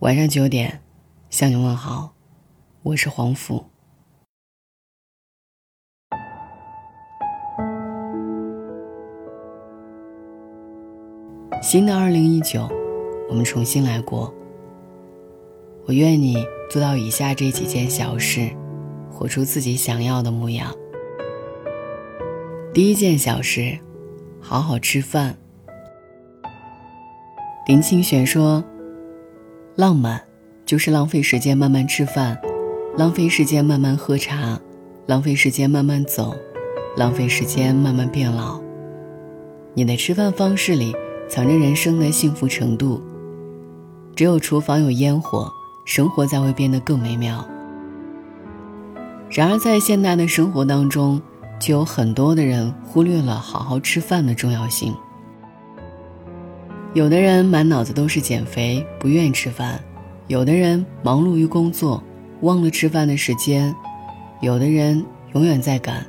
晚上九点，向你问好，我是黄甫。新的二零一九，我们重新来过。我愿你做到以下这几件小事，活出自己想要的模样。第一件小事，好好吃饭。林清玄说：“浪漫，就是浪费时间慢慢吃饭，浪费时间慢慢喝茶，浪费时间慢慢走，浪费时间慢慢变老。你的吃饭方式里。”藏着人生的幸福程度。只有厨房有烟火，生活才会变得更美妙。然而，在现代的生活当中，就有很多的人忽略了好好吃饭的重要性。有的人满脑子都是减肥，不愿意吃饭；有的人忙碌于工作，忘了吃饭的时间；有的人永远在赶，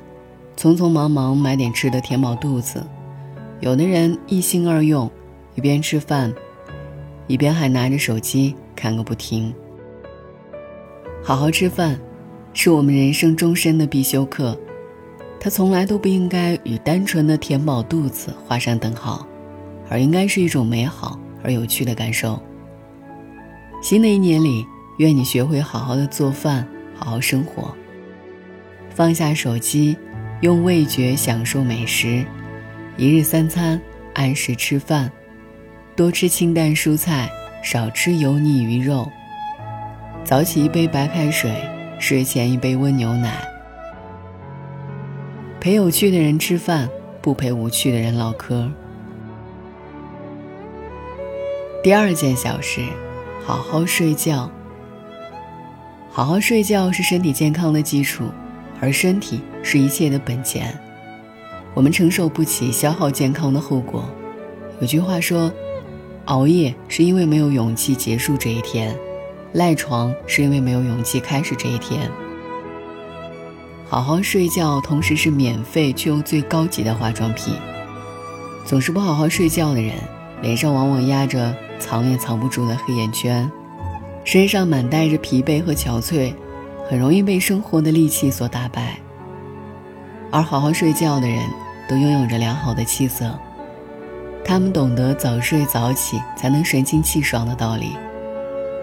匆匆忙忙买点吃的填饱肚子。有的人一心二用，一边吃饭，一边还拿着手机看个不停。好好吃饭，是我们人生终身的必修课，它从来都不应该与单纯的填饱肚子画上等号，而应该是一种美好而有趣的感受。新的一年里，愿你学会好好的做饭，好好生活，放下手机，用味觉享受美食。一日三餐，按时吃饭，多吃清淡蔬菜，少吃油腻鱼肉。早起一杯白开水，睡前一杯温牛奶。陪有趣的人吃饭，不陪无趣的人唠嗑。第二件小事，好好睡觉。好好睡觉是身体健康的基础，而身体是一切的本钱。我们承受不起消耗健康的后果。有句话说：“熬夜是因为没有勇气结束这一天，赖床是因为没有勇气开始这一天。”好好睡觉，同时是免费却又最高级的化妆品。总是不好好睡觉的人，脸上往往压着藏也藏不住的黑眼圈，身上满带着疲惫和憔悴，很容易被生活的戾气所打败。而好好睡觉的人，都拥有着良好的气色。他们懂得早睡早起才能神清气爽的道理，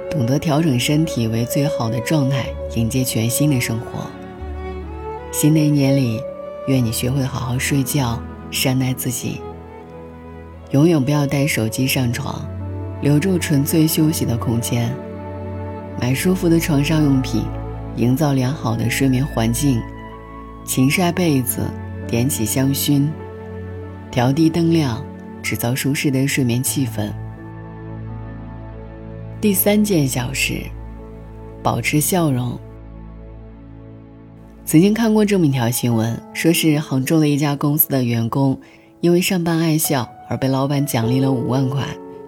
懂得调整身体为最好的状态，迎接全新的生活。新的一年里，愿你学会好好睡觉，善待自己。永远不要带手机上床，留住纯粹休息的空间。买舒服的床上用品，营造良好的睡眠环境。勤晒被子，点起香薰，调低灯亮，制造舒适的睡眠气氛。第三件小事，保持笑容。曾经看过这么一条新闻，说是杭州的一家公司的员工，因为上班爱笑而被老板奖励了五万块，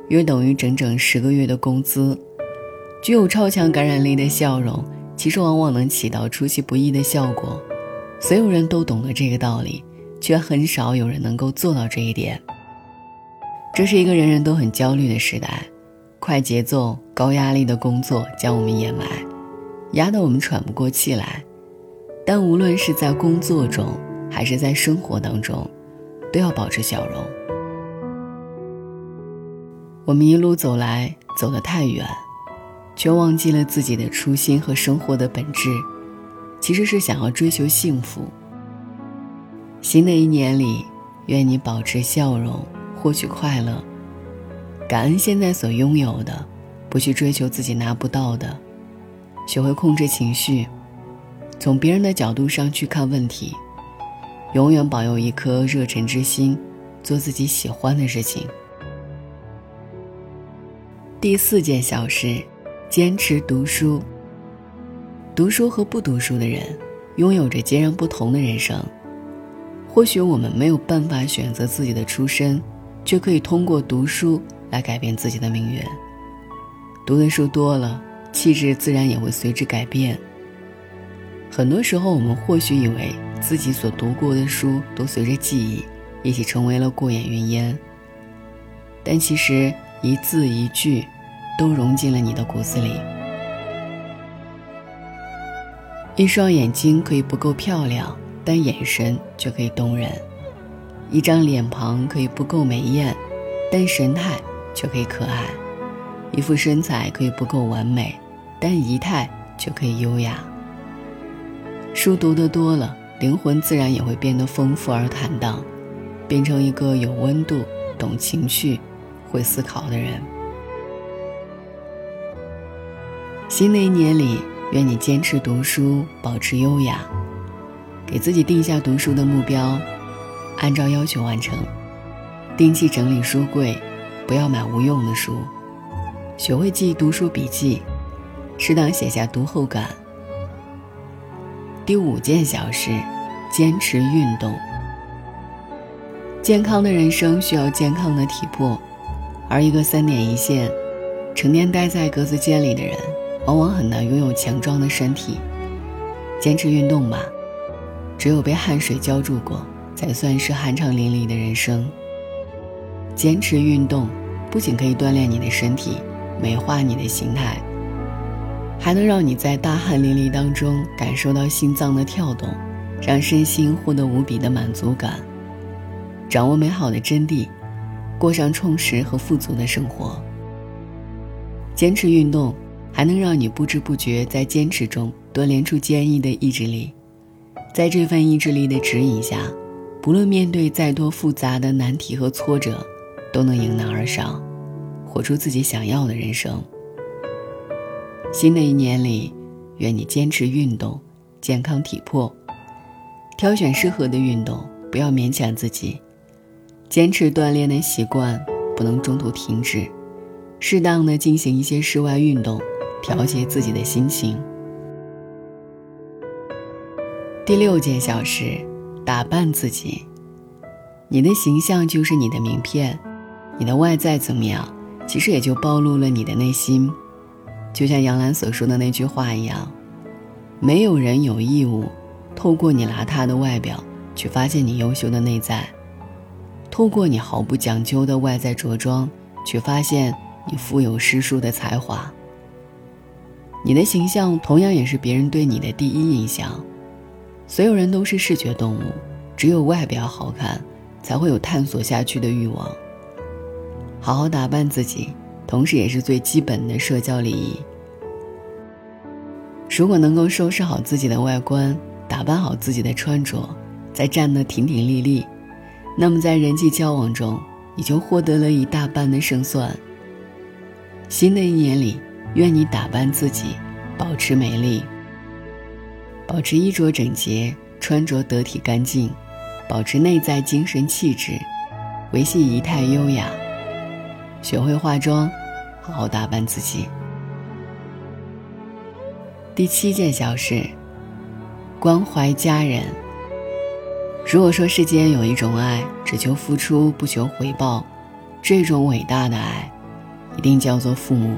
约等于整整十个月的工资。具有超强感染力的笑容，其实往往能起到出其不意的效果。所有人都懂得这个道理，却很少有人能够做到这一点。这是一个人人都很焦虑的时代，快节奏、高压力的工作将我们掩埋，压得我们喘不过气来。但无论是在工作中，还是在生活当中，都要保持笑容。我们一路走来，走得太远，却忘记了自己的初心和生活的本质。其实是想要追求幸福。新的一年里，愿你保持笑容，获取快乐，感恩现在所拥有的，不去追求自己拿不到的，学会控制情绪，从别人的角度上去看问题，永远保有一颗热忱之心，做自己喜欢的事情。第四件小事，坚持读书。读书和不读书的人，拥有着截然不同的人生。或许我们没有办法选择自己的出身，却可以通过读书来改变自己的命运。读的书多了，气质自然也会随之改变。很多时候，我们或许以为自己所读过的书都随着记忆一起成为了过眼云烟，但其实一字一句，都融进了你的骨子里。一双眼睛可以不够漂亮，但眼神却可以动人；一张脸庞可以不够美艳，但神态却可以可爱；一副身材可以不够完美，但仪态却可以优雅。书读得多了，灵魂自然也会变得丰富而坦荡，变成一个有温度、懂情绪、会思考的人。新的一年里。愿你坚持读书，保持优雅，给自己定下读书的目标，按照要求完成。定期整理书柜，不要买无用的书。学会记读书笔记，适当写下读后感。第五件小事，坚持运动。健康的人生需要健康的体魄，而一个三点一线、成天待在格子间里的人。往往很难拥有强壮的身体。坚持运动吧，只有被汗水浇筑过，才算是酣畅淋漓的人生。坚持运动，不仅可以锻炼你的身体，美化你的形态，还能让你在大汗淋漓当中感受到心脏的跳动，让身心获得无比的满足感，掌握美好的真谛，过上充实和富足的生活。坚持运动。还能让你不知不觉在坚持中锻炼出坚毅的意志力，在这份意志力的指引下，不论面对再多复杂的难题和挫折，都能迎难而上，活出自己想要的人生。新的一年里，愿你坚持运动，健康体魄，挑选适合的运动，不要勉强自己，坚持锻炼的习惯，不能中途停止，适当的进行一些室外运动。调节自己的心情。第六件小事，打扮自己。你的形象就是你的名片，你的外在怎么样，其实也就暴露了你的内心。就像杨澜所说的那句话一样，没有人有义务透过你邋遢的外表去发现你优秀的内在，透过你毫不讲究的外在着装去发现你富有诗书的才华。你的形象同样也是别人对你的第一印象。所有人都是视觉动物，只有外表好看，才会有探索下去的欲望。好好打扮自己，同时也是最基本的社交礼仪。如果能够收拾好自己的外观，打扮好自己的穿着，再站得挺挺立立，那么在人际交往中，你就获得了一大半的胜算。新的一年里。愿你打扮自己，保持美丽，保持衣着整洁，穿着得体干净，保持内在精神气质，维系仪态优雅，学会化妆，好好打扮自己。第七件小事，关怀家人。如果说世间有一种爱，只求付出不求回报，这种伟大的爱，一定叫做父母。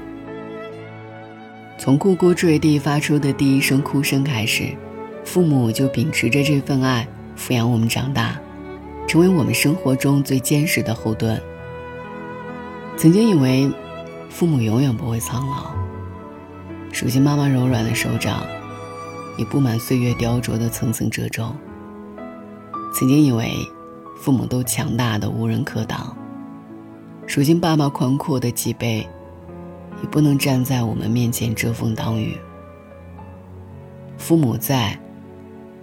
从呱呱坠地发出的第一声哭声开始，父母就秉持着这份爱抚养我们长大，成为我们生活中最坚实的后盾。曾经以为父母永远不会苍老，熟悉妈妈柔软的手掌，已布满岁月雕琢的层层褶皱。曾经以为父母都强大的无人可挡，如今爸爸宽阔的脊背。也不能站在我们面前遮风挡雨。父母在，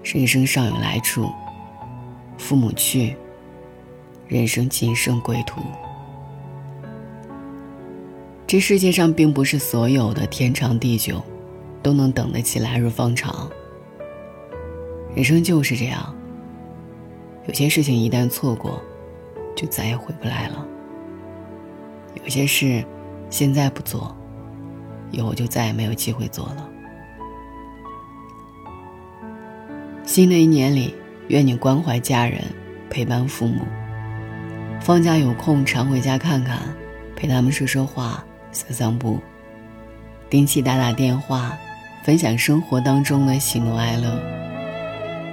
人生尚有来处；父母去，人生仅剩归途。这世界上并不是所有的天长地久，都能等得起来日方长。人生就是这样，有些事情一旦错过，就再也回不来了。有些事。现在不做，以后就再也没有机会做了。新的一年里，愿你关怀家人，陪伴父母。放假有空常回家看看，陪他们说说话、散散步。定期打打电话，分享生活当中的喜怒哀乐。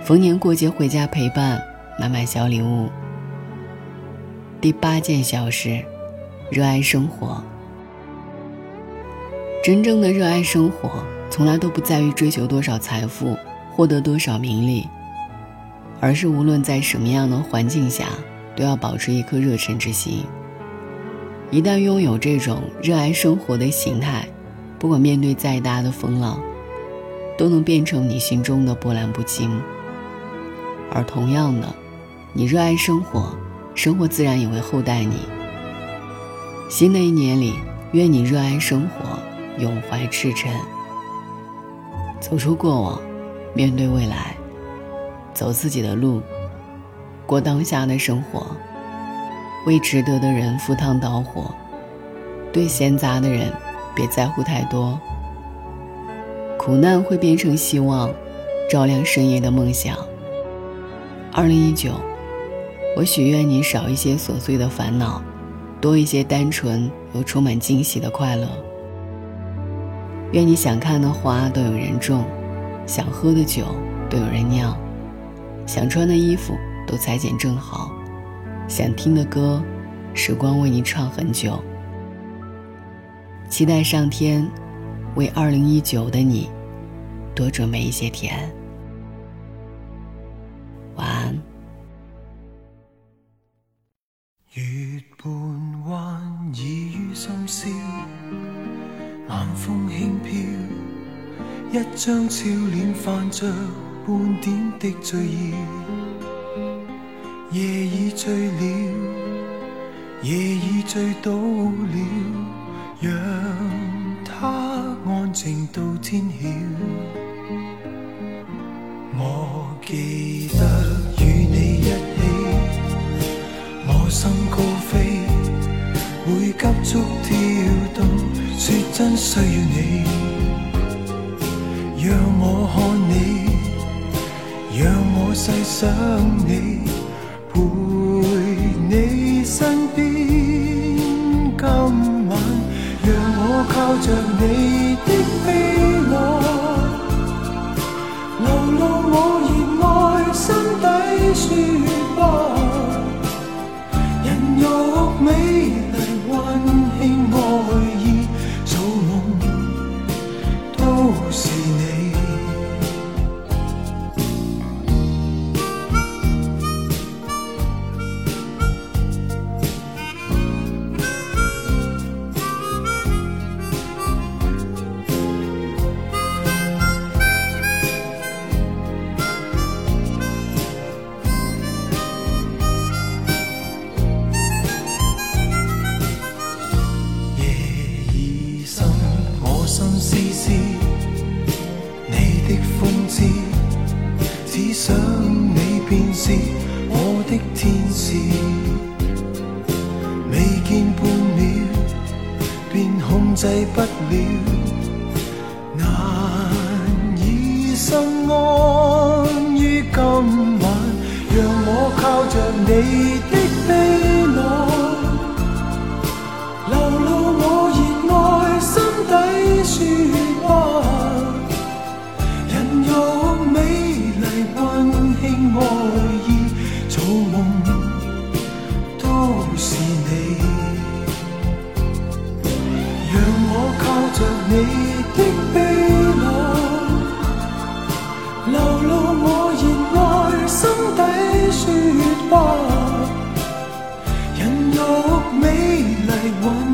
逢年过节回家陪伴，买买小礼物。第八件小事，热爱生活。真正的热爱生活，从来都不在于追求多少财富，获得多少名利，而是无论在什么样的环境下，都要保持一颗热忱之心。一旦拥有这种热爱生活的心态，不管面对再大的风浪，都能变成你心中的波澜不惊。而同样的，你热爱生活，生活自然也会厚待你。新的一年里，愿你热爱生活，永怀赤诚，走出过往，面对未来，走自己的路，过当下的生活。为值得的人赴汤蹈火，对闲杂的人别在乎太多。苦难会变成希望，照亮深夜的梦想。二零一九，我许愿你少一些琐碎的烦恼，多一些单纯又充满惊喜的快乐。愿你想看的花都有人种，想喝的酒都有人酿，想穿的衣服都裁剪正好。想听的歌，时光为你唱很久。期待上天为二零一九的你多准备一些甜。晚安。月半弯倚于深宵，晚风轻飘，一张俏脸泛着半点的醉意。夜已醉了，夜已醉倒了，让它安静到天晓。我记会急速跳动，说真需要你，让我看你，让我细想你。陪你身边，今晚让我靠着你的臂膀，流露我热爱心底说话，人肉美不了，难以心安于今晚。让我靠着你说话，人肉美丽。